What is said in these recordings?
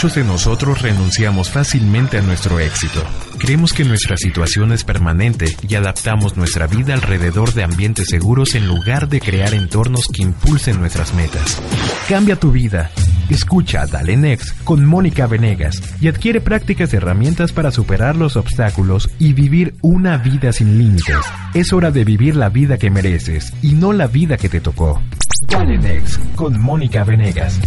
Muchos de nosotros renunciamos fácilmente a nuestro éxito. Creemos que nuestra situación es permanente y adaptamos nuestra vida alrededor de ambientes seguros en lugar de crear entornos que impulsen nuestras metas. Cambia tu vida. Escucha Dale Next con Mónica Venegas y adquiere prácticas y herramientas para superar los obstáculos y vivir una vida sin límites. Es hora de vivir la vida que mereces y no la vida que te tocó. Dale Next con Mónica Venegas.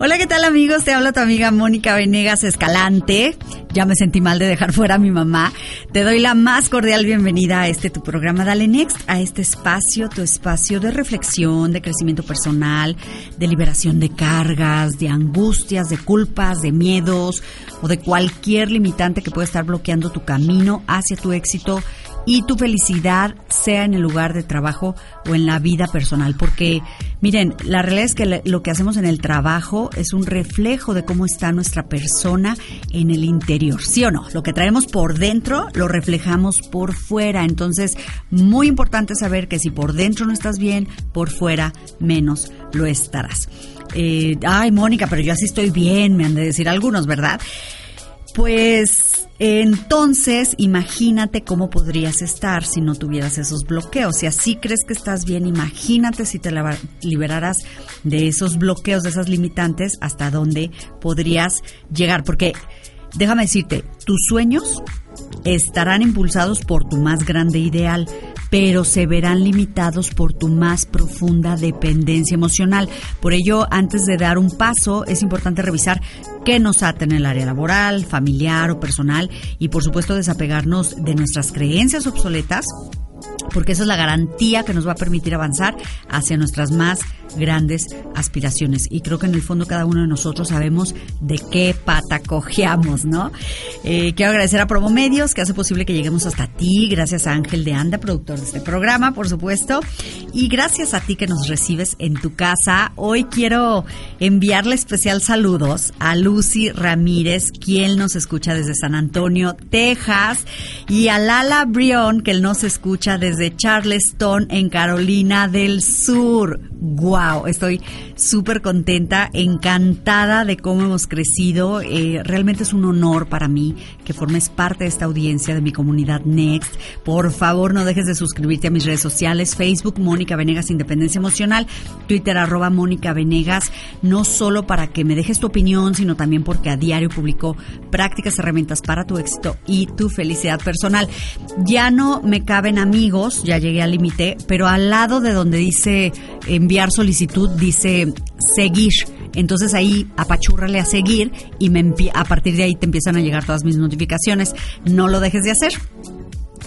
Hola, ¿qué tal amigos? Te habla tu amiga Mónica Venegas Escalante. Ya me sentí mal de dejar fuera a mi mamá. Te doy la más cordial bienvenida a este tu programa Dale Next, a este espacio, tu espacio de reflexión, de crecimiento personal, de liberación de cargas, de angustias, de culpas, de miedos o de cualquier limitante que pueda estar bloqueando tu camino hacia tu éxito y tu felicidad sea en el lugar de trabajo o en la vida personal. Porque, miren, la realidad es que lo que hacemos en el trabajo es un reflejo de cómo está nuestra persona en el interior. ¿Sí o no? Lo que traemos por dentro lo reflejamos por fuera. Entonces, muy importante saber que si por dentro no estás bien, por fuera menos lo estarás. Eh, ay, Mónica, pero yo así estoy bien, me han de decir algunos, ¿verdad? Pues entonces imagínate cómo podrías estar si no tuvieras esos bloqueos. Si así crees que estás bien, imagínate si te liberaras de esos bloqueos, de esas limitantes, hasta dónde podrías llegar. Porque déjame decirte, tus sueños estarán impulsados por tu más grande ideal, pero se verán limitados por tu más profunda dependencia emocional. Por ello, antes de dar un paso, es importante revisar qué nos ata en el área laboral, familiar o personal y, por supuesto, desapegarnos de nuestras creencias obsoletas porque esa es la garantía que nos va a permitir avanzar hacia nuestras más grandes aspiraciones. Y creo que en el fondo cada uno de nosotros sabemos de qué pata cojeamos, ¿no? Eh, quiero agradecer a Promomedios que hace posible que lleguemos hasta ti, gracias a Ángel de Anda, productor de este programa, por supuesto, y gracias a ti que nos recibes en tu casa. Hoy quiero enviarle especial saludos a Lucy Ramírez, quien nos escucha desde San Antonio, Texas, y a Lala Brion, que nos escucha desde Charleston, en Carolina del Sur. ¡Wow! Estoy súper contenta, encantada de cómo hemos crecido. Eh, realmente es un honor para mí que formes parte de esta audiencia de mi comunidad Next. Por favor, no dejes de suscribirte a mis redes sociales, Facebook, Mónica Venegas Independencia Emocional, Twitter, arroba Mónica Venegas, no solo para que me dejes tu opinión, sino también porque a diario publico prácticas, herramientas para tu éxito y tu felicidad personal. Ya no me caben amigos, ya llegué al límite, pero al lado de donde dice enviar solicitud, dice seguir. Entonces ahí apachúrrale a seguir y a partir de ahí te empiezan a llegar todas mis notificaciones. No lo dejes de hacer.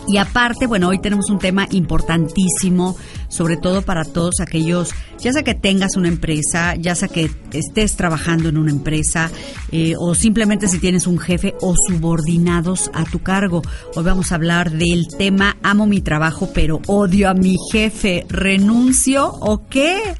Y aparte, bueno, hoy tenemos un tema importantísimo, sobre todo para todos aquellos, ya sea que tengas una empresa, ya sea que estés trabajando en una empresa, eh, o simplemente si tienes un jefe o subordinados a tu cargo. Hoy vamos a hablar del tema amo mi trabajo, pero odio a mi jefe, renuncio o qué.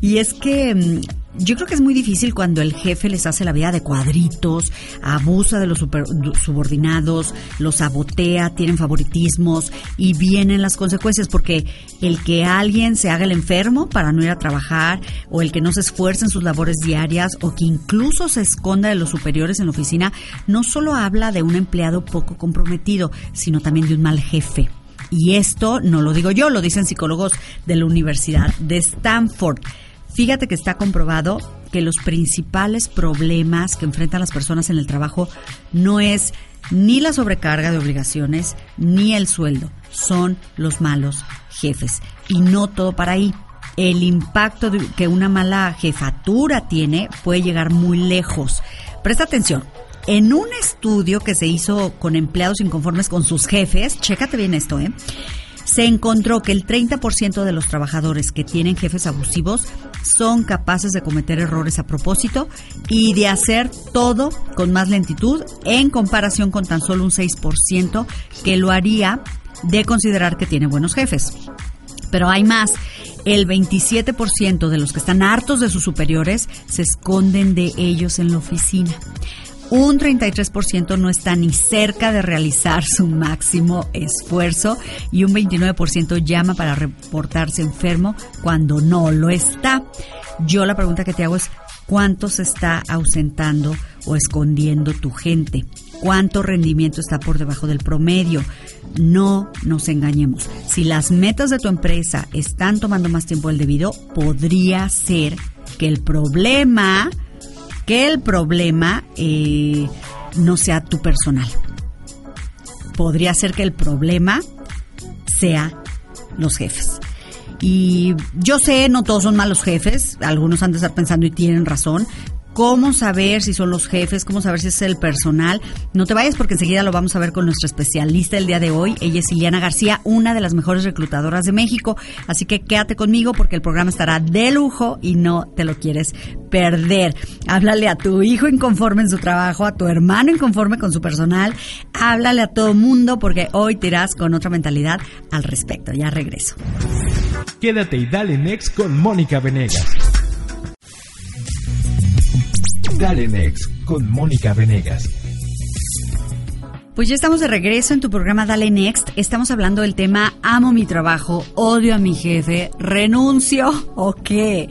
Y es que mm, yo creo que es muy difícil cuando el jefe les hace la vida de cuadritos, abusa de los subordinados, los sabotea, tienen favoritismos y vienen las consecuencias porque el que alguien se haga el enfermo para no ir a trabajar o el que no se esfuerce en sus labores diarias o que incluso se esconda de los superiores en la oficina, no solo habla de un empleado poco comprometido, sino también de un mal jefe. Y esto no lo digo yo, lo dicen psicólogos de la Universidad de Stanford. Fíjate que está comprobado que los principales problemas que enfrentan las personas en el trabajo no es ni la sobrecarga de obligaciones ni el sueldo, son los malos jefes. Y no todo para ahí. El impacto que una mala jefatura tiene puede llegar muy lejos. Presta atención. En un estudio que se hizo con empleados inconformes con sus jefes, chécate bien esto, ¿eh? Se encontró que el 30% de los trabajadores que tienen jefes abusivos son capaces de cometer errores a propósito y de hacer todo con más lentitud en comparación con tan solo un 6% que lo haría de considerar que tiene buenos jefes. Pero hay más. El 27% de los que están hartos de sus superiores se esconden de ellos en la oficina un 33% no está ni cerca de realizar su máximo esfuerzo y un 29% llama para reportarse enfermo cuando no lo está. Yo la pregunta que te hago es, cuánto se está ausentando o escondiendo tu gente, cuánto rendimiento está por debajo del promedio. No nos engañemos. Si las metas de tu empresa están tomando más tiempo del debido, podría ser que el problema, que el problema eh, no sea tu personal. Podría ser que el problema sea los jefes. Y yo sé, no todos son malos jefes, algunos han de estar pensando y tienen razón, cómo saber si son los jefes, cómo saber si es el personal. No te vayas porque enseguida lo vamos a ver con nuestra especialista el día de hoy. Ella es Iliana García, una de las mejores reclutadoras de México. Así que quédate conmigo porque el programa estará de lujo y no te lo quieres perder. Háblale a tu hijo inconforme en su trabajo, a tu hermano inconforme con su personal. Háblale a todo mundo porque hoy te irás con otra mentalidad al respecto. Ya regreso. Quédate y dale next con Mónica Venegas. Dale Next con Mónica Venegas. Pues ya estamos de regreso en tu programa Dale Next. Estamos hablando del tema amo mi trabajo, odio a mi jefe, renuncio o qué.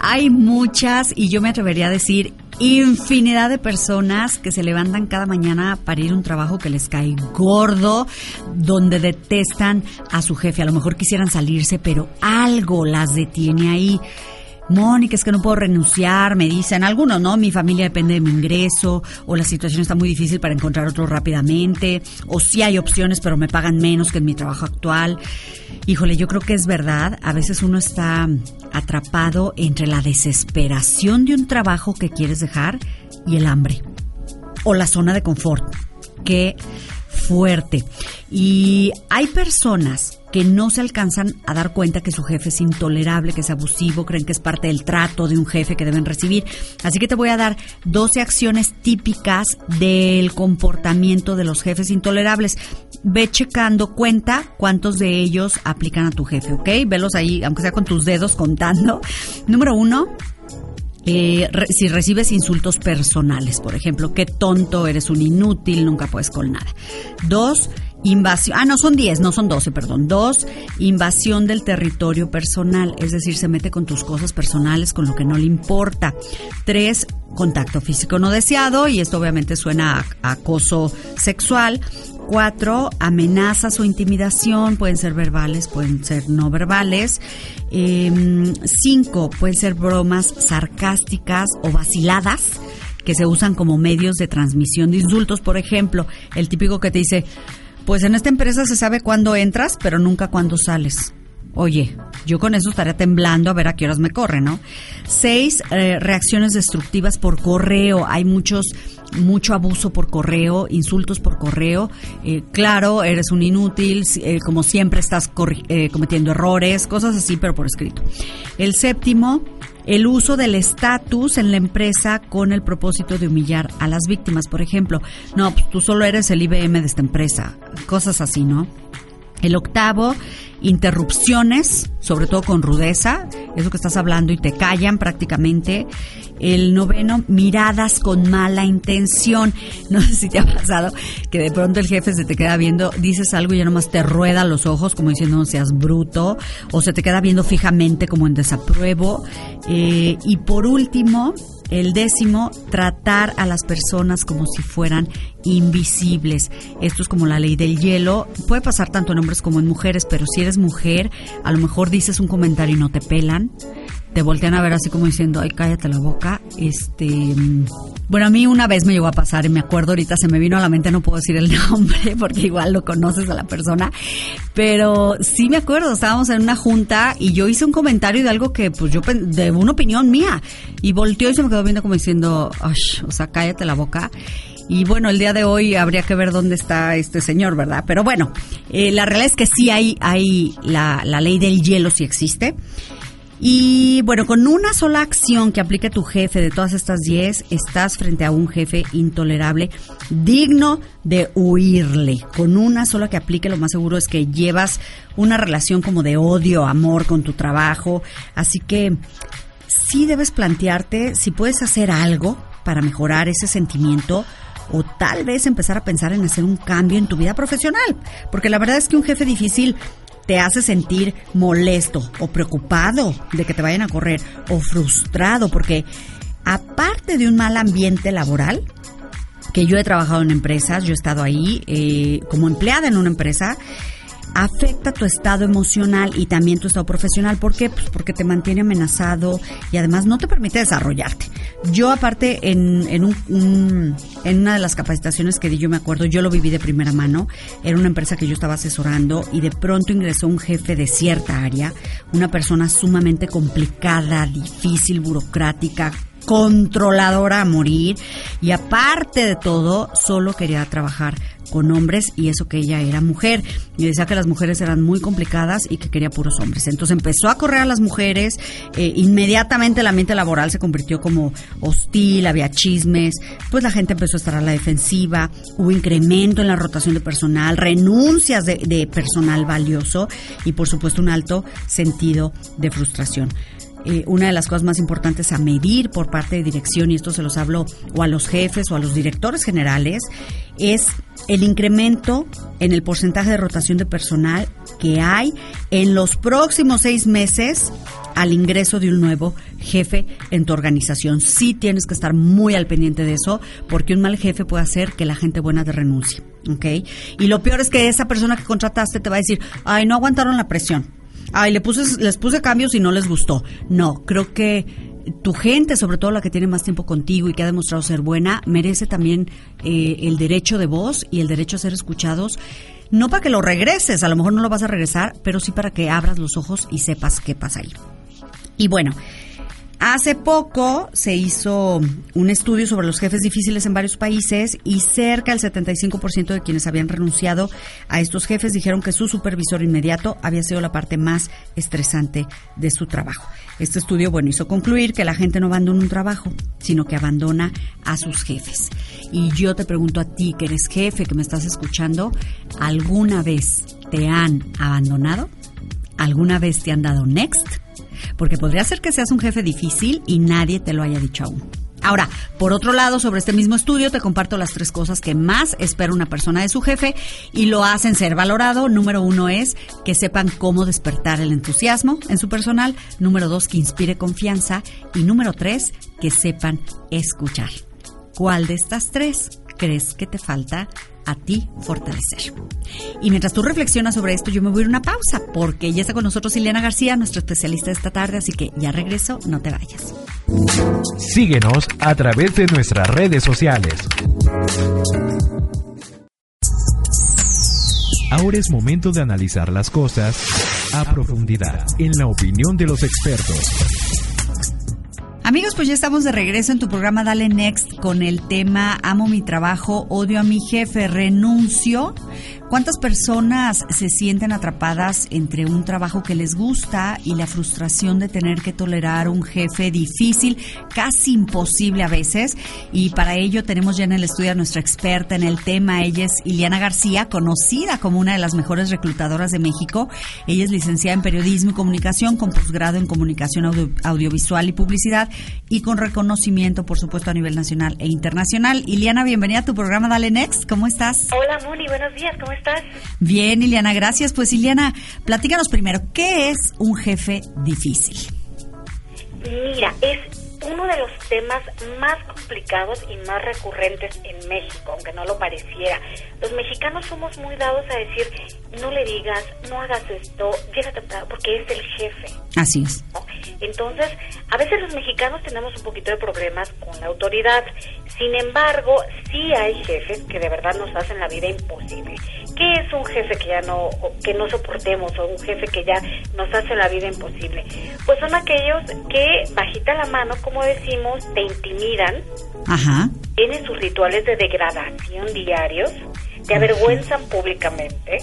Hay muchas y yo me atrevería a decir infinidad de personas que se levantan cada mañana para ir a un trabajo que les cae gordo, donde detestan a su jefe. A lo mejor quisieran salirse, pero algo las detiene ahí. Mónica, es que no puedo renunciar, me dicen algunos, ¿no? Mi familia depende de mi ingreso, o la situación está muy difícil para encontrar otro rápidamente, o sí hay opciones, pero me pagan menos que en mi trabajo actual. Híjole, yo creo que es verdad, a veces uno está atrapado entre la desesperación de un trabajo que quieres dejar y el hambre, o la zona de confort. Qué fuerte. Y hay personas que no se alcanzan a dar cuenta que su jefe es intolerable, que es abusivo, creen que es parte del trato de un jefe que deben recibir. Así que te voy a dar 12 acciones típicas del comportamiento de los jefes intolerables. Ve checando cuenta cuántos de ellos aplican a tu jefe, ¿ok? Velos ahí, aunque sea con tus dedos contando. Número uno, eh, si recibes insultos personales, por ejemplo, qué tonto, eres un inútil, nunca puedes con nada. Dos, Invasión, ah, no son 10, no son 12, perdón. Dos, invasión del territorio personal, es decir, se mete con tus cosas personales, con lo que no le importa. Tres, contacto físico no deseado, y esto obviamente suena a, acoso sexual. Cuatro, amenazas o intimidación, pueden ser verbales, pueden ser no verbales. Em, cinco, pueden ser bromas sarcásticas o vaciladas que se usan como medios de transmisión de insultos. Por ejemplo, el típico que te dice, pues en esta empresa se sabe cuándo entras, pero nunca cuándo sales. Oye, yo con eso estaría temblando a ver a qué horas me corre, ¿no? Seis, eh, reacciones destructivas por correo. Hay muchos, mucho abuso por correo, insultos por correo. Eh, claro, eres un inútil, eh, como siempre estás cometiendo errores, cosas así, pero por escrito. El séptimo, el uso del estatus en la empresa con el propósito de humillar a las víctimas. Por ejemplo, no, pues tú solo eres el IBM de esta empresa, cosas así, ¿no? El octavo, interrupciones, sobre todo con rudeza, eso que estás hablando y te callan prácticamente. El noveno, miradas con mala intención. No sé si te ha pasado que de pronto el jefe se te queda viendo, dices algo y ya nomás te rueda los ojos como diciendo no seas bruto, o se te queda viendo fijamente como en desapruebo. Eh, y por último, el décimo, tratar a las personas como si fueran invisibles. Esto es como la ley del hielo. Puede pasar tanto en hombres como en mujeres, pero si eres mujer, a lo mejor dices un comentario y no te pelan te voltean a ver así como diciendo, ay, cállate la boca. Este, bueno, a mí una vez me llegó a pasar y me acuerdo ahorita, se me vino a la mente, no puedo decir el nombre porque igual lo conoces a la persona, pero sí me acuerdo, estábamos en una junta y yo hice un comentario de algo que, pues yo, de una opinión mía, y volteó y se me quedó viendo como diciendo, ay, o sea, cállate la boca. Y bueno, el día de hoy habría que ver dónde está este señor, ¿verdad? Pero bueno, eh, la realidad es que sí hay, hay la, la ley del hielo, sí existe. Y bueno, con una sola acción que aplique tu jefe de todas estas 10, estás frente a un jefe intolerable, digno de huirle. Con una sola que aplique, lo más seguro es que llevas una relación como de odio, amor con tu trabajo. Así que sí debes plantearte si puedes hacer algo para mejorar ese sentimiento o tal vez empezar a pensar en hacer un cambio en tu vida profesional. Porque la verdad es que un jefe difícil te hace sentir molesto o preocupado de que te vayan a correr o frustrado porque aparte de un mal ambiente laboral, que yo he trabajado en empresas, yo he estado ahí eh, como empleada en una empresa, afecta tu estado emocional y también tu estado profesional. ¿Por qué? Pues porque te mantiene amenazado y además no te permite desarrollarte. Yo aparte en, en, un, en una de las capacitaciones que di, yo me acuerdo, yo lo viví de primera mano, era una empresa que yo estaba asesorando y de pronto ingresó un jefe de cierta área, una persona sumamente complicada, difícil, burocrática, controladora a morir y aparte de todo, solo quería trabajar con hombres y eso que ella era mujer. Y decía que las mujeres eran muy complicadas y que quería puros hombres. Entonces empezó a correr a las mujeres, eh, inmediatamente el ambiente laboral se convirtió como hostil, había chismes, pues la gente empezó a estar a la defensiva, hubo incremento en la rotación de personal, renuncias de, de personal valioso y por supuesto un alto sentido de frustración. Eh, una de las cosas más importantes a medir por parte de dirección, y esto se los hablo o a los jefes o a los directores generales, es el incremento en el porcentaje de rotación de personal que hay en los próximos seis meses al ingreso de un nuevo jefe en tu organización. Sí tienes que estar muy al pendiente de eso, porque un mal jefe puede hacer que la gente buena te renuncie. Y lo peor es que esa persona que contrataste te va a decir, ay, no aguantaron la presión ay, le puse, les puse cambios y no les gustó. No, creo que tu gente, sobre todo la que tiene más tiempo contigo y que ha demostrado ser buena, merece también eh, el derecho de voz y el derecho a ser escuchados. No para que lo regreses, a lo mejor no lo vas a regresar, pero sí para que abras los ojos y sepas qué pasa ahí. Y bueno, Hace poco se hizo un estudio sobre los jefes difíciles en varios países y cerca del 75% de quienes habían renunciado a estos jefes dijeron que su supervisor inmediato había sido la parte más estresante de su trabajo. Este estudio, bueno, hizo concluir que la gente no abandona un trabajo, sino que abandona a sus jefes. Y yo te pregunto a ti, que eres jefe, que me estás escuchando, ¿alguna vez te han abandonado? ¿Alguna vez te han dado next? Porque podría ser que seas un jefe difícil y nadie te lo haya dicho aún. Ahora, por otro lado, sobre este mismo estudio te comparto las tres cosas que más espera una persona de su jefe y lo hacen ser valorado. Número uno es que sepan cómo despertar el entusiasmo en su personal. Número dos, que inspire confianza. Y número tres, que sepan escuchar. ¿Cuál de estas tres crees que te falta a ti fortalecer. Y mientras tú reflexionas sobre esto, yo me voy a ir a una pausa porque ya está con nosotros Ileana García, nuestra especialista de esta tarde, así que ya regreso, no te vayas. Síguenos a través de nuestras redes sociales. Ahora es momento de analizar las cosas a profundidad, en la opinión de los expertos. Amigos, pues ya estamos de regreso en tu programa Dale Next con el tema Amo mi trabajo, odio a mi jefe, renuncio. ¿Cuántas personas se sienten atrapadas entre un trabajo que les gusta y la frustración de tener que tolerar un jefe difícil, casi imposible a veces? Y para ello tenemos ya en el estudio a nuestra experta en el tema. Ella es Iliana García, conocida como una de las mejores reclutadoras de México. Ella es licenciada en Periodismo y Comunicación con posgrado en Comunicación Audiovisual y Publicidad y con reconocimiento, por supuesto, a nivel nacional e internacional. Iliana, bienvenida a tu programa Dale Next. ¿Cómo estás? Hola, Moni. Buenos días. ¿Cómo estás? Bien, Iliana, gracias. Pues, Iliana, platícanos primero, ¿qué es un jefe difícil? Mira, es uno de los temas más complicados y más recurrentes en México, aunque no lo pareciera. Los mexicanos somos muy dados a decir, no le digas, no hagas esto, llégate porque es el jefe. Así es. Entonces, a veces los mexicanos tenemos un poquito de problemas con la autoridad. Sin embargo, sí hay jefes que de verdad nos hacen la vida imposible. ¿Qué es un jefe que ya no que no soportemos o un jefe que ya nos hace la vida imposible? Pues son aquellos que bajita la mano, como decimos, te intimidan. Ajá. Tienen sus rituales de degradación diarios te avergüenzan públicamente.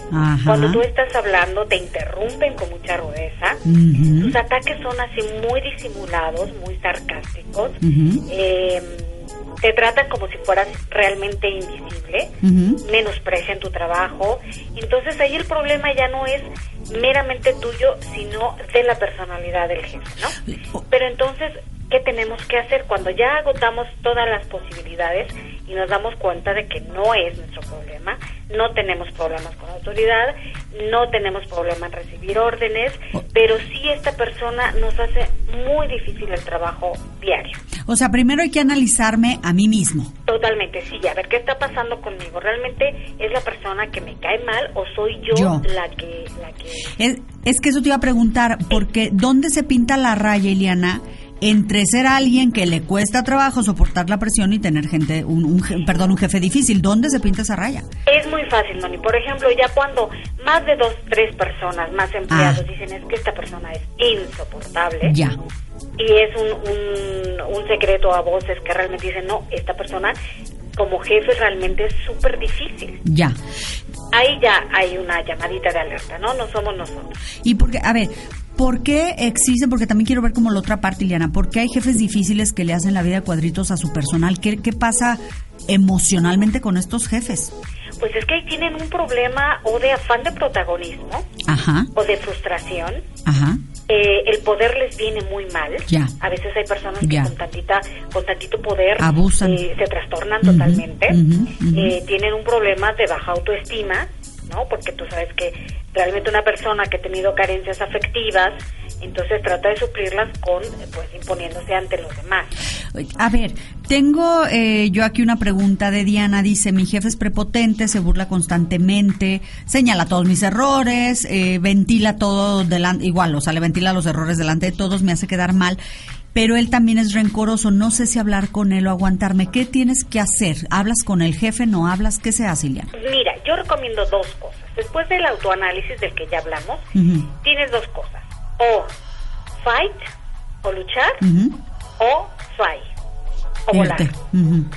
Cuando tú estás hablando, te interrumpen con mucha rudeza. Sus ataques son así muy disimulados, muy sarcásticos. Em, te tratan como si fueras realmente invisible, menosprecian tu trabajo. Entonces ahí el problema ya no es meramente tuyo, sino de la personalidad del jefe, ¿no? Pero entonces ¿qué tenemos que hacer cuando ya agotamos todas las posibilidades y nos damos cuenta de que no es nuestro problema, no tenemos problemas con la autoridad, no tenemos problema en recibir órdenes, pero sí esta persona nos hace muy difícil el trabajo diario. O sea, primero hay que analizarme a mí mismo. Totalmente, sí, a ver qué está pasando conmigo. ¿Realmente es la persona que me cae mal o soy yo, la que... La que... Es, es que eso te iba a preguntar, porque ¿dónde se pinta la raya, Iliana? Entre ser alguien que le cuesta trabajo soportar la presión y tener gente, un, perdón, un jefe difícil. ¿Dónde se pinta esa raya? Es muy fácil, Moni. Por ejemplo, ya cuando más de dos, tres personas, más empleados, ah. dicen es que esta persona es insoportable. Ya. Y es un, un, secreto a voces que realmente dicen, no, esta persona como jefe realmente es súper difícil. Ya ahí ya hay una llamadita de alerta, ¿no? No somos nosotros. Y porque, a ver, ¿Por qué existen? Porque también quiero ver como la otra parte, Liliana. ¿Por qué hay jefes difíciles que le hacen la vida de cuadritos a su personal? ¿Qué, qué pasa emocionalmente con estos jefes? Pues es que ahí tienen un problema o de afán de protagonismo o de frustración. Ajá. Eh, el poder les viene muy mal. Ya. A veces hay personas que con tantita, con tantito poder abusan, eh, se trastornan totalmente. Eh, tienen un problema de baja autoestima ¿no? Porque tú sabes que realmente una persona que ha tenido carencias afectivas, entonces trata de suplirlas con, pues, imponiéndose ante los demás. A ver, tengo eh, yo aquí una pregunta de Diana. Dice, mi jefe es prepotente, se burla constantemente, señala todos mis errores, eh, ventila todo delante, igual, o sea, le ventila los errores delante de todos, me hace quedar mal pero él también es rencoroso. No sé si hablar con él o aguantarme. ¿Qué tienes que hacer? ¿Hablas con el jefe? ¿No hablas? ¿Qué se hace, Liliana? Mira, yo recomiendo dos cosas. Después del autoanálisis del que ya hablamos, tienes dos cosas. O fight, o luchar, o fight, o volar,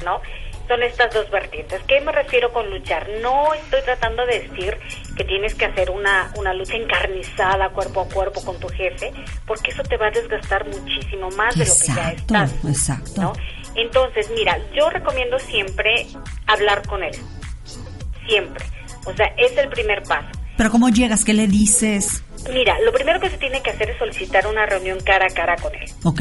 ¿no? son estas dos vertientes. ¿Qué me refiero con luchar? No estoy tratando de decir que tienes que hacer una, una lucha encarnizada cuerpo a cuerpo con tu jefe, porque eso te va a desgastar muchísimo más de lo que ya estás. Exacto. Entonces, mira, yo recomiendo siempre hablar con él. Siempre. O sea, es el primer paso. Pero ¿cómo llegas? ¿Qué le dices? Mira, lo primero que se tiene que hacer es solicitar una reunión cara a cara con él. Ok.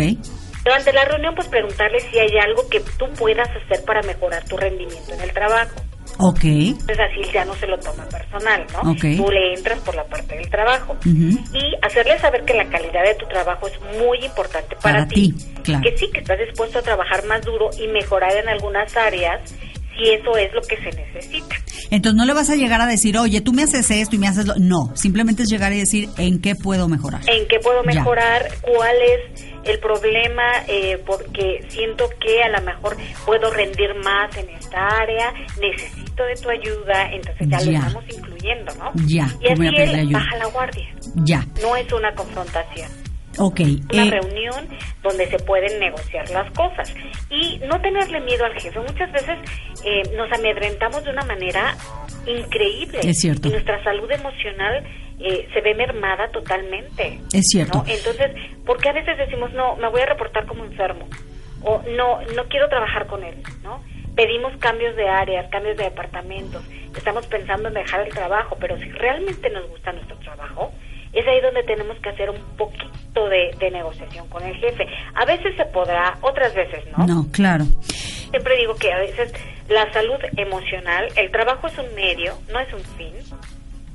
Durante la reunión, pues preguntarle si hay algo que tú puedas hacer para mejorar tu rendimiento en el trabajo. Ok. Entonces así ya no se lo toma personal, ¿no? Okay. Tú le entras por la parte del trabajo. Y hacerle saber que la calidad de tu trabajo es muy importante para, ti. Claro. Que sí, que estás dispuesto a trabajar más duro y mejorar en algunas áreas si eso es lo que se necesita. Entonces no le vas a llegar a decir, oye, tú me haces esto y me haces lo... No, simplemente es llegar y decir, ¿en qué puedo mejorar? ¿En qué puedo mejorar? ¿Cuál es el problema? Eh, porque siento que a lo mejor puedo rendir más en esta área, necesito de tu ayuda, entonces ya, lo estamos incluyendo, ¿no? Ya, y así él baja la guardia. Ya. No es una confrontación. Ok. Una eh, reunión donde se pueden negociar las cosas. Y no tenerle miedo al jefe. Muchas veces eh, nos amedrentamos de una manera increíble. Es cierto. Y nuestra salud emocional eh, se ve mermada totalmente. Es cierto. Entonces, ¿por qué a veces decimos, no, me voy a reportar como enfermo? O no, no quiero trabajar con él, ¿no? Pedimos cambios de áreas, cambios de departamentos. Estamos pensando en dejar el trabajo, pero si realmente nos gusta nuestro trabajo, es ahí donde tenemos que hacer un poquito de, negociación con el jefe. A veces se podrá, otras veces no. No, claro. Siempre digo que a veces la salud emocional, el trabajo es un medio, no es un fin.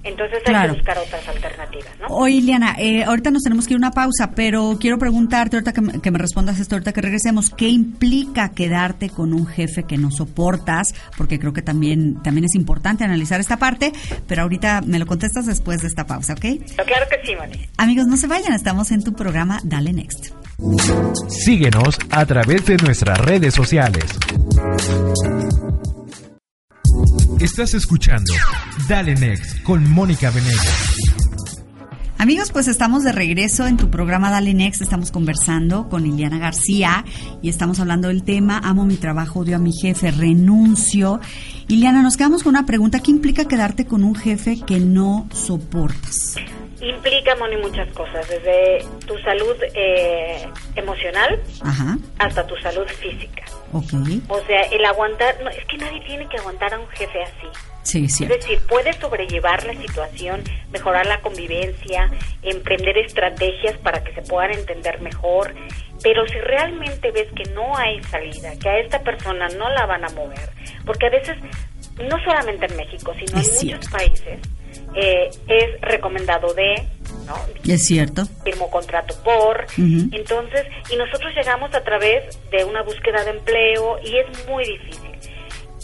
Entonces hay que buscar otras alternativas, ¿no? Oye, Liliana, eh, ahorita nos tenemos que ir a una pausa, pero quiero preguntarte, ahorita que me, que me, respondas esto, ahorita que regresemos, ¿qué implica quedarte con un jefe que no soportas? Porque creo que también, también es importante analizar esta parte, pero ahorita me lo contestas después de esta pausa, ¿ok? Claro que sí, Moni. Amigos, no se vayan, estamos en tu programa Dale Next. Síguenos a través de nuestras redes sociales. Estás escuchando Dale Next con Mónica Venegas. Amigos, pues estamos de regreso en tu programa Dale Next. Estamos conversando con Liliana García y estamos hablando del tema Amo mi trabajo, odio a mi jefe, renuncio. Liliana, nos quedamos con una pregunta. ¿Qué implica quedarte con un jefe que no soportas? Implica, Moni, muchas cosas, desde tu salud eh, emocional hasta tu salud física. Okay. O sea, el aguantar, no, es que nadie tiene que aguantar a un jefe así. Sí, sí. Es decir, puedes sobrellevar la situación, mejorar la convivencia, emprender estrategias para que se puedan entender mejor, pero si realmente ves que no hay salida, que a esta persona no la van a mover, porque a veces, no solamente en México, sino en muchos países, eh, es recomendado de, ¿no? Es cierto. Firmó contrato por. Entonces, y nosotros llegamos a través de una búsqueda de empleo y es muy difícil.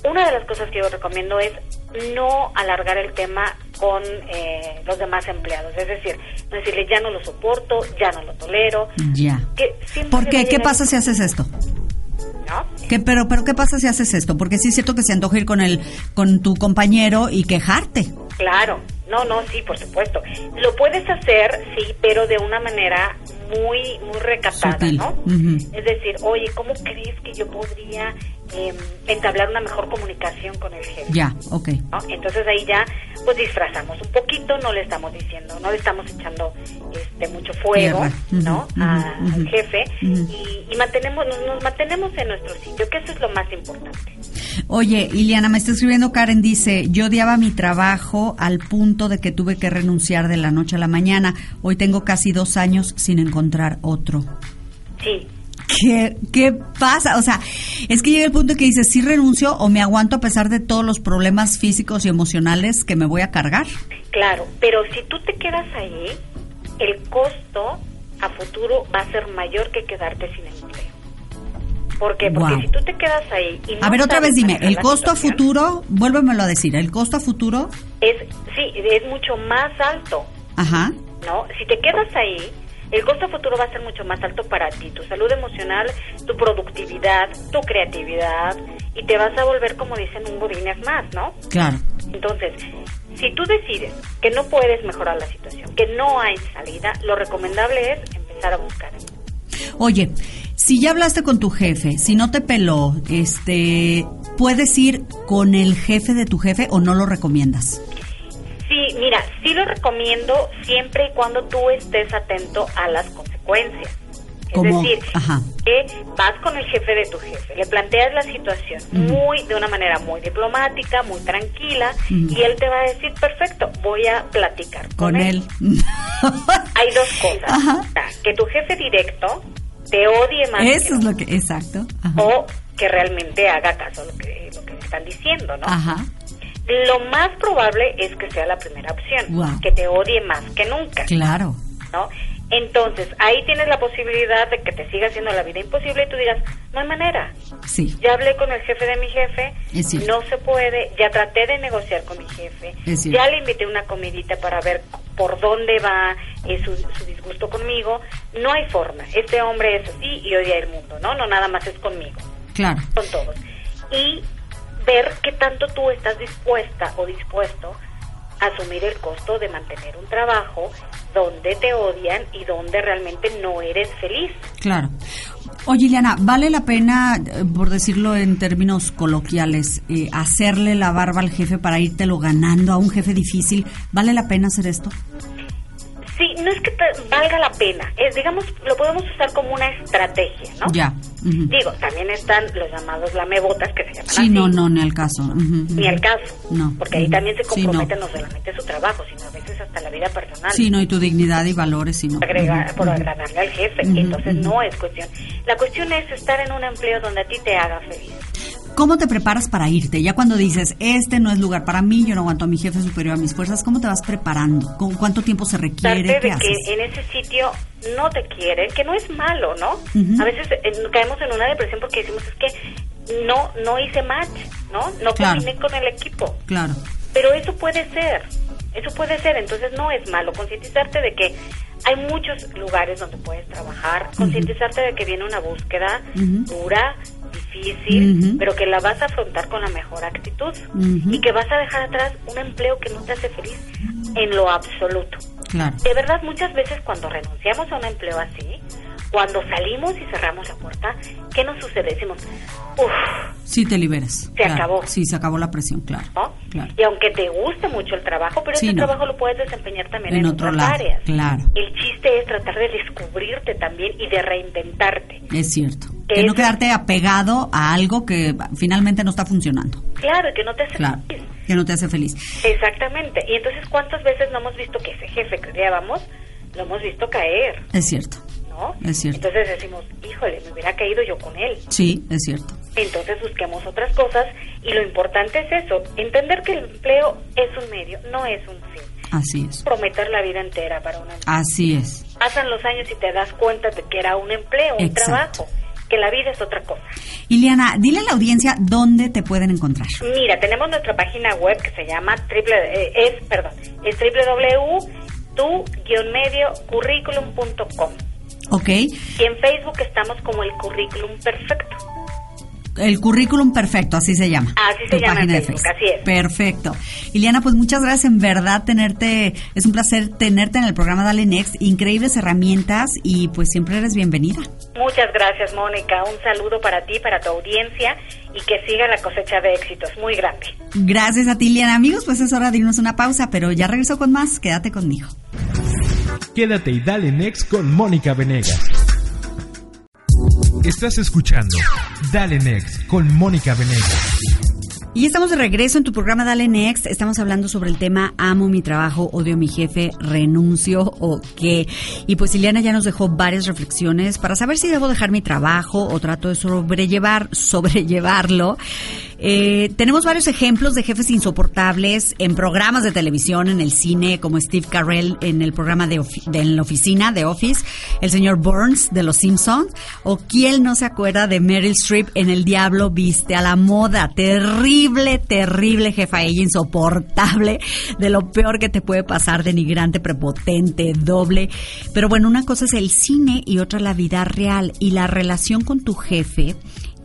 Una de las cosas que yo recomiendo es no alargar el tema con eh, los demás empleados. Es decir, no decirle ya no lo soporto, ya no lo tolero. Ya. ¿Por qué? ¿Qué pasa si haces esto? ¿No? ¿Qué, pero, pero ¿qué pasa si haces esto? Porque sí es cierto que se antoja ir con, el, con tu compañero y quejarte. Claro, no, no, sí, por supuesto. Lo puedes hacer, sí, pero de una manera muy, muy recatada, ¿no? Es decir, oye, ¿cómo crees que yo podría eh, entablar una mejor comunicación con el jefe. Ya, ok. Entonces ahí ya pues disfrazamos un poquito, no le estamos diciendo, no le estamos echando este mucho fuego, ¿no? al jefe y, mantenemos nos, mantenemos en nuestro sitio, que eso es lo más importante. Oye, Iliana, me está escribiendo Karen, dice, yo odiaba mi trabajo al punto de que tuve que renunciar de la noche a la mañana. Hoy tengo casi dos años sin encontrar otro. Sí, ¿Qué, ¿Qué pasa? O sea, es que llega el punto que dices, sí renuncio o me aguanto a pesar de todos los problemas físicos y emocionales que me voy a cargar. Claro, pero si tú te quedas ahí, el costo a futuro va a ser mayor que quedarte sin empleo. ¿Por qué? Porque si tú te quedas ahí y A ver, otra vez dime, ¿el costo a futuro, vuélvemelo a decir, el costo a futuro? Es, sí, es mucho más alto. Ajá. ¿No? Si te quedas ahí, el costo futuro va a ser mucho más alto para ti, tu salud emocional, tu productividad, tu creatividad y te vas a volver, como dicen, un godines más, ¿no? Claro. Entonces, si tú decides que no puedes mejorar la situación, que no hay salida, lo recomendable es empezar a buscar. Oye, si ya hablaste con tu jefe, si no te peló, este, ¿puedes ir con el jefe de tu jefe o no lo recomiendas? Sí, mira, sí lo recomiendo siempre y cuando tú estés atento a las consecuencias. Es decir, que vas con el jefe de tu jefe, le planteas la situación muy de una manera muy diplomática, muy tranquila, y él te va a decir, perfecto, voy a platicar con, él. Hay dos cosas. Que tu jefe directo te odie más. Eso es lo que, exacto. O que realmente haga caso a lo que, lo que están diciendo, ¿no? Ajá. Lo más probable es que sea la primera opción, que te odie más que nunca. Claro. ¿No? Entonces, ahí tienes la posibilidad de que te siga haciendo la vida imposible y tú digas, no hay manera. Sí. Ya hablé con el jefe de mi jefe, no se puede, ya traté de negociar con mi jefe, ya le invité una comidita para ver por dónde va eh, su, su, disgusto conmigo, no hay forma. Este hombre es así y odia el mundo, ¿no? No nada más es conmigo. Claro. Con todos. Y ver qué tanto tú estás dispuesta o dispuesto a asumir el costo de mantener un trabajo donde te odian y donde realmente no eres feliz. Claro. Oye, Ileana, ¿vale la pena, eh, por decirlo en términos coloquiales, eh, hacerle la barba al jefe para írtelo ganando a un jefe difícil? ¿Vale la pena hacer esto? Sí, no es que valga la pena, es digamos, lo podemos usar como una estrategia, ¿no? Ya. Digo, también están los llamados lamebotas que se llaman Sí, no, no, ni al caso. Ni al caso. No. Porque ahí también se compromete no. solamente su trabajo, sino a veces hasta la vida personal. Sí, no, y tu dignidad y valores, sino. Por agradarle al jefe, entonces no es cuestión. La cuestión es estar en un empleo donde a ti te haga feliz. ¿Cómo te preparas para irte? Ya cuando dices, este no es lugar para mí, yo no aguanto a mi jefe superior a mis fuerzas, ¿cómo te vas preparando? ¿Con cuánto tiempo se requiere? de que en ese sitio no te quieren, que no es malo, ¿no? A veces eh, caemos en una depresión porque decimos, es que no no hice match, ¿no? No combiné con el equipo. Claro. Pero eso puede ser, eso puede ser, entonces no es malo. Concientizarte de que hay muchos lugares donde puedes trabajar, concientizarte de que viene una búsqueda dura, difícil, pero que la vas a afrontar con la mejor actitud y que vas a dejar atrás un empleo que no te hace feliz en lo absoluto. De verdad, muchas veces cuando renunciamos a un empleo así, cuando salimos y cerramos la puerta, ¿qué nos sucede? Decimos, uff. Sí, te liberas. Se acabó. Sí, se acabó la presión, claro. Y aunque te guste mucho el trabajo, pero ese trabajo lo puedes desempeñar también en, otras áreas. Claro. El chiste es tratar de descubrirte también y de reinventarte. Es cierto. Que no quedarte apegado a algo que finalmente no está funcionando. Claro, y que no te hace feliz. Que no te hace feliz. Exactamente. Y entonces, ¿cuántas veces no hemos visto que ese jefe que lo hemos visto caer? Es cierto. ¿No? Es cierto. Entonces decimos, híjole, me hubiera caído yo con él. Sí, es cierto. Entonces busquemos otras cosas y lo importante es eso, entender que el empleo es un medio, no es un fin. Así es. Prometer la vida entera para un empleo. Así es. Pasan los años y te das cuenta de que era un empleo, un trabajo que la vida es otra cosa. Iliana, dile a la audiencia dónde te pueden encontrar. Mira, tenemos nuestra página web que se llama triple, eh, es, perdón, es www.tu-mediocurriculum.com. Ok. Y en Facebook estamos como el currículum perfecto. El currículum perfecto, así se llama. Así se llama página Facebook, así es. Perfecto. Iliana, pues muchas gracias, en verdad tenerte, es un placer tenerte en el programa Dale Next, increíbles herramientas y pues siempre eres bienvenida. Muchas gracias, Mónica. Un saludo para ti, para tu audiencia y que siga la cosecha de éxitos muy grande. Gracias a ti, Iliana. Amigos, pues es hora de irnos una pausa, pero ya regreso con más. Quédate conmigo. Quédate y dale next con Mónica Venegas. Estás escuchando Dale Next con Mónica Venegas. Y estamos de regreso en tu programa Dale Next. Estamos hablando sobre el tema Amo mi trabajo, odio a mi jefe, renuncio o qué. Y pues Ileana ya nos dejó varias reflexiones para saber si debo dejar mi trabajo o trato de sobrellevar, sobrellevarlo. Eh, tenemos varios ejemplos de jefes insoportables en programas de televisión, en el cine, como Steve Carell en el programa de, la oficina, de Office, el señor Burns de Los Simpsons, o quién no se acuerda de Meryl Streep en El Diablo Viste a la Moda. Terrible, terrible jefa, ella insoportable, de lo peor que te puede pasar, denigrante, prepotente, doble. Pero bueno, una cosa es el cine y otra la vida real y la relación con tu jefe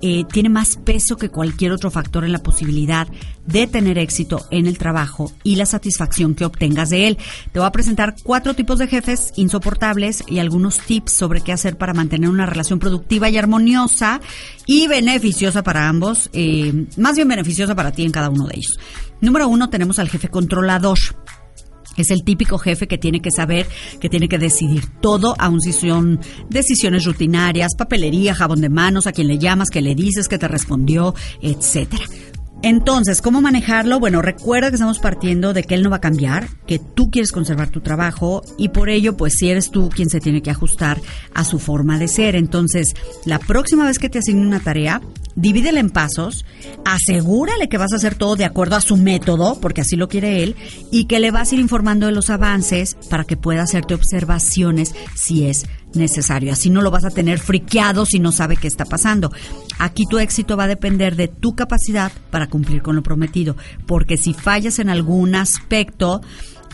eh, tiene más peso que cualquier otro factor en la posibilidad de tener éxito en el trabajo y la satisfacción que obtengas de él. Te voy a presentar cuatro tipos de jefes insoportables y algunos tips sobre qué hacer para mantener una relación productiva y armoniosa y beneficiosa para ambos, eh, más bien beneficiosa para ti en cada uno de ellos. Número uno tenemos al jefe controlador. Es el típico jefe que tiene que saber, que tiene que decidir todo, aun si son decisiones rutinarias, papelería, jabón de manos, a quien le llamas, que le dices, que te respondió, etcétera. Entonces, ¿cómo manejarlo? Bueno, recuerda que estamos partiendo de que él no va a cambiar, que tú quieres conservar tu trabajo y por ello, pues si eres tú quien se tiene que ajustar a su forma de ser. Entonces, la próxima vez que te asigne una tarea, divídela en pasos, asegúrale que vas a hacer todo de acuerdo a su método, porque así lo quiere él, y que le vas a ir informando de los avances para que pueda hacerte observaciones si es necesario. Así no lo vas a tener friqueado si no sabe qué está pasando. Aquí tu éxito va a depender de tu capacidad para cumplir con lo prometido, porque si fallas en algún aspecto,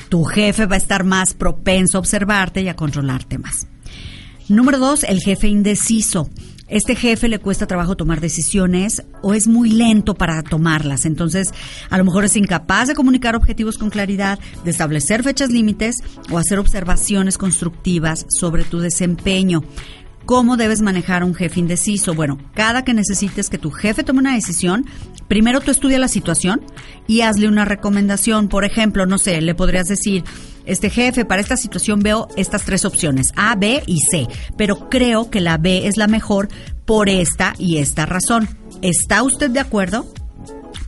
tu jefe va a estar más propenso a observarte y a controlarte más. Número dos, el jefe indeciso este jefe le cuesta trabajo tomar decisiones o es muy lento para tomarlas. Entonces, a lo mejor es incapaz de comunicar objetivos con claridad, de establecer fechas límites o hacer observaciones constructivas sobre tu desempeño. ¿Cómo debes manejar un jefe indeciso? Bueno, cada que necesites que tu jefe tome una decisión, primero tú estudia la situación y hazle una recomendación. Por ejemplo, no sé, le podrías decir, este jefe, para esta situación veo estas tres opciones, A, B y C, pero creo que la B es la mejor por esta y esta razón. ¿Está usted de acuerdo?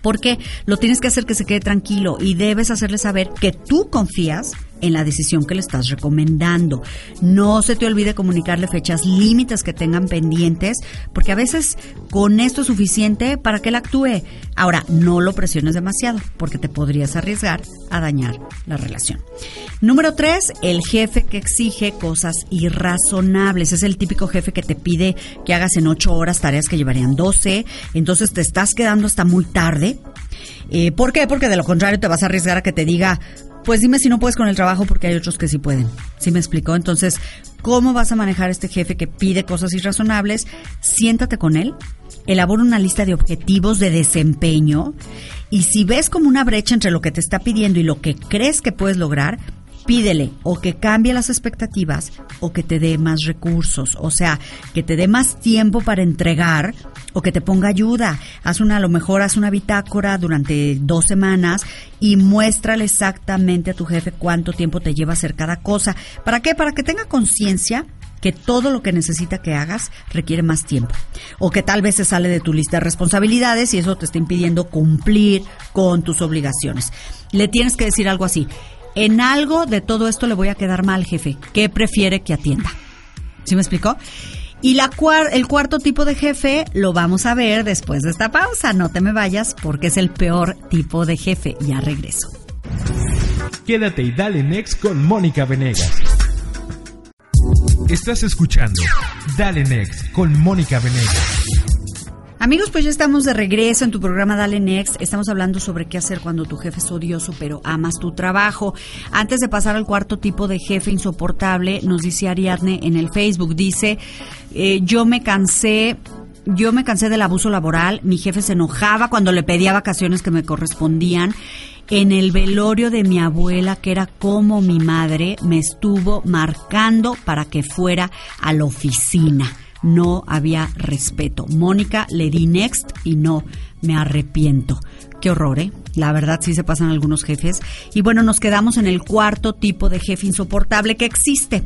Porque lo tienes que hacer que se quede tranquilo y debes hacerle saber que tú confías en la decisión que le estás recomendando. No se te olvide comunicarle fechas límites que tengan pendientes, porque a veces con esto es suficiente para que él actúe. Ahora, no lo presiones demasiado, porque te podrías arriesgar a dañar la relación. Número tres, el jefe que exige cosas irrazonables. Es el típico jefe que te pide que hagas en ocho horas tareas que llevarían doce, entonces te estás quedando hasta muy tarde. Eh, ¿Por qué? Porque de lo contrario te vas a arriesgar a que te diga, pues dime si no puedes con el trabajo porque hay otros que sí pueden. ¿Sí me explicó? Entonces, ¿cómo vas a manejar este jefe que pide cosas irrazonables? Siéntate con él, elabora una lista de objetivos de desempeño y si ves como una brecha entre lo que te está pidiendo y lo que crees que puedes lograr, pídele o que cambie las expectativas o que te dé más recursos, o sea, que te dé más tiempo para entregar o que te ponga ayuda. Haz una, a lo mejor haz una bitácora durante dos semanas y muéstrale exactamente a tu jefe cuánto tiempo te lleva hacer cada cosa. ¿Para qué? Para que tenga conciencia que todo lo que necesita que hagas requiere más tiempo. O que tal vez se sale de tu lista de responsabilidades y eso te está impidiendo cumplir con tus obligaciones. Le tienes que decir algo así. En algo de todo esto le voy a quedar mal, jefe. ¿Qué prefiere que atienda? ¿Sí me explicó? Y la el cuarto tipo de jefe lo vamos a ver después de esta pausa. No te me vayas porque es el peor tipo de jefe. Ya regreso. Quédate y dale next con Mónica Venegas. Estás escuchando Dale Next con Mónica Venegas. Amigos, pues ya estamos de regreso en tu programa Dale Next. Estamos hablando sobre qué hacer cuando tu jefe es odioso, pero amas tu trabajo. Antes de pasar al cuarto tipo de jefe insoportable, nos dice Ariadne en el Facebook, dice, eh, yo me cansé yo me cansé del abuso laboral, mi jefe se enojaba cuando le pedía vacaciones que me correspondían. En el velorio de mi abuela, que era como mi madre, me estuvo marcando para que fuera a la oficina no había respeto. Mónica, le di next y no me arrepiento. Qué horror, ¿eh? La verdad sí se pasan algunos jefes. Y bueno, nos quedamos en el cuarto tipo de jefe insoportable que existe.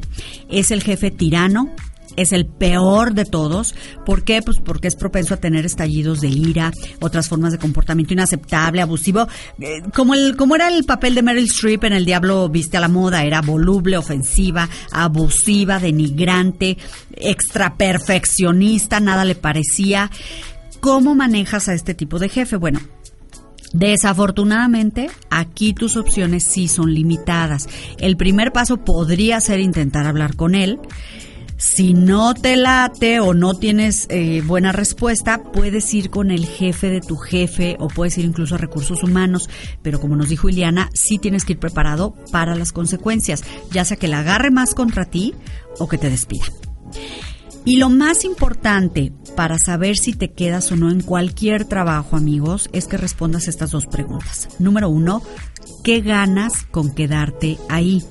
Es el jefe tirano, es el peor de todos. ¿Por qué? Pues porque es propenso a tener estallidos de ira, otras formas de comportamiento inaceptable, abusivo. Eh, como, el, como era el papel de Meryl Streep en El Diablo Viste a la Moda, era voluble, ofensiva, abusiva, denigrante, extra perfeccionista, nada le parecía. ¿Cómo manejas a este tipo de jefe? Bueno, Desafortunadamente, aquí tus opciones sí son limitadas. El primer paso podría ser intentar hablar con él. Si no te late o no tienes eh, buena respuesta, puedes ir con el jefe de tu jefe o puedes ir incluso a recursos humanos. Pero como nos dijo Iliana, sí tienes que ir preparado para las consecuencias, ya sea que la agarre más contra ti o que te despida. Y lo más importante para saber si te quedas o no en cualquier trabajo, amigos, es que respondas estas dos preguntas. Número uno, ¿qué ganas con quedarte ahí?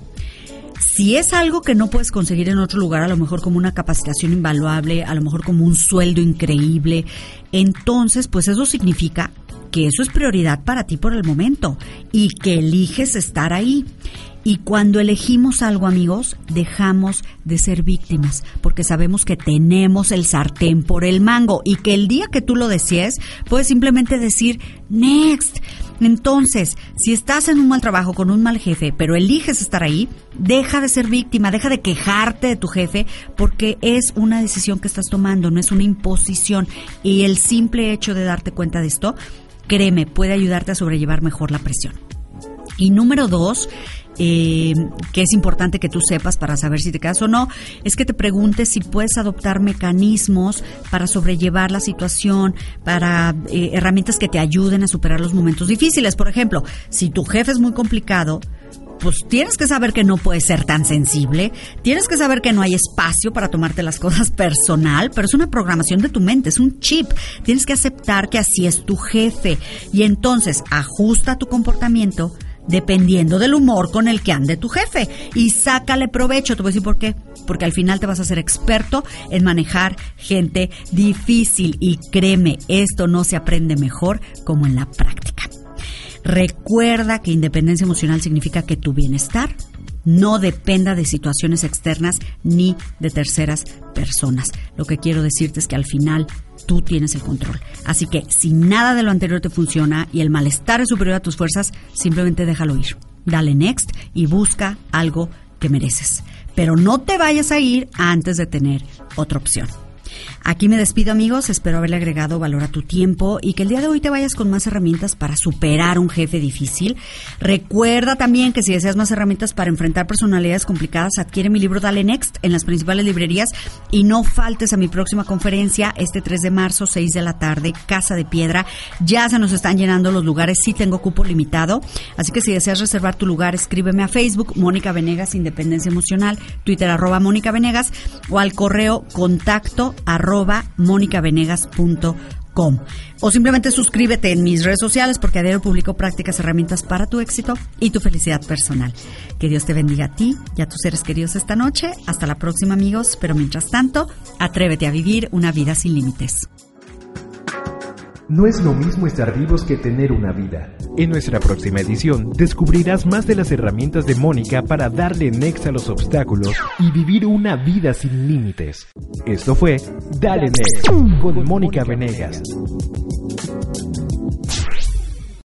Si es algo que no puedes conseguir en otro lugar, a lo mejor como una capacitación invaluable, a lo mejor como un sueldo increíble, entonces pues eso significa que eso es prioridad para ti por el momento y que eliges estar ahí. Y cuando elegimos algo, amigos, dejamos de ser víctimas, porque sabemos que tenemos el sartén por el mango y que el día que tú lo desees, puedes simplemente decir, next. Entonces, si estás en un mal trabajo con un mal jefe, pero eliges estar ahí, deja de ser víctima, deja de quejarte de tu jefe, porque es una decisión que estás tomando, no es una imposición. Y el simple hecho de darte cuenta de esto, créeme, puede ayudarte a sobrellevar mejor la presión. Y número dos, eh, que es importante que tú sepas para saber si te quedas o no, es que te preguntes si puedes adoptar mecanismos para sobrellevar la situación, para eh, herramientas que te ayuden a superar los momentos difíciles. Por ejemplo, si tu jefe es muy complicado, pues tienes que saber que no puedes ser tan sensible, tienes que saber que no hay espacio para tomarte las cosas personal, pero es una programación de tu mente, es un chip. Tienes que aceptar que así es tu jefe y entonces ajusta tu comportamiento dependiendo del humor con el que ande tu jefe. Y sácale provecho, te voy a decir por qué. Porque al final te vas a ser experto en manejar gente difícil. Y créeme, esto no se aprende mejor como en la práctica. Recuerda que independencia emocional significa que tu bienestar no dependa de situaciones externas ni de terceras personas. Lo que quiero decirte es que al final tú tienes el control. Así que si nada de lo anterior te funciona y el malestar es superior a tus fuerzas, simplemente déjalo ir. Dale next y busca algo que mereces. Pero no te vayas a ir antes de tener otra opción. Aquí me despido amigos, espero haberle agregado valor a tu tiempo y que el día de hoy te vayas con más herramientas para superar un jefe difícil. Recuerda también que si deseas más herramientas para enfrentar personalidades complicadas, adquiere mi libro Dale Next en las principales librerías y no faltes a mi próxima conferencia este 3 de marzo, 6 de la tarde, Casa de Piedra. Ya se nos están llenando los lugares, sí tengo cupo limitado, así que si deseas reservar tu lugar, escríbeme a Facebook, Mónica Venegas, Independencia Emocional, Twitter arroba Mónica Venegas o al correo contacto arroba monicavenegas.com. O simplemente suscríbete en mis redes sociales porque a diario publico prácticas, herramientas para tu éxito y tu felicidad personal. Que Dios te bendiga a ti y a tus seres queridos esta noche. Hasta la próxima amigos, pero mientras tanto, atrévete a vivir una vida sin límites. No es lo mismo estar vivos que tener una vida. En nuestra próxima edición descubrirás más de las herramientas de Mónica para darle next a los obstáculos y vivir una vida sin límites. Esto fue Dale Next con Mónica Venegas.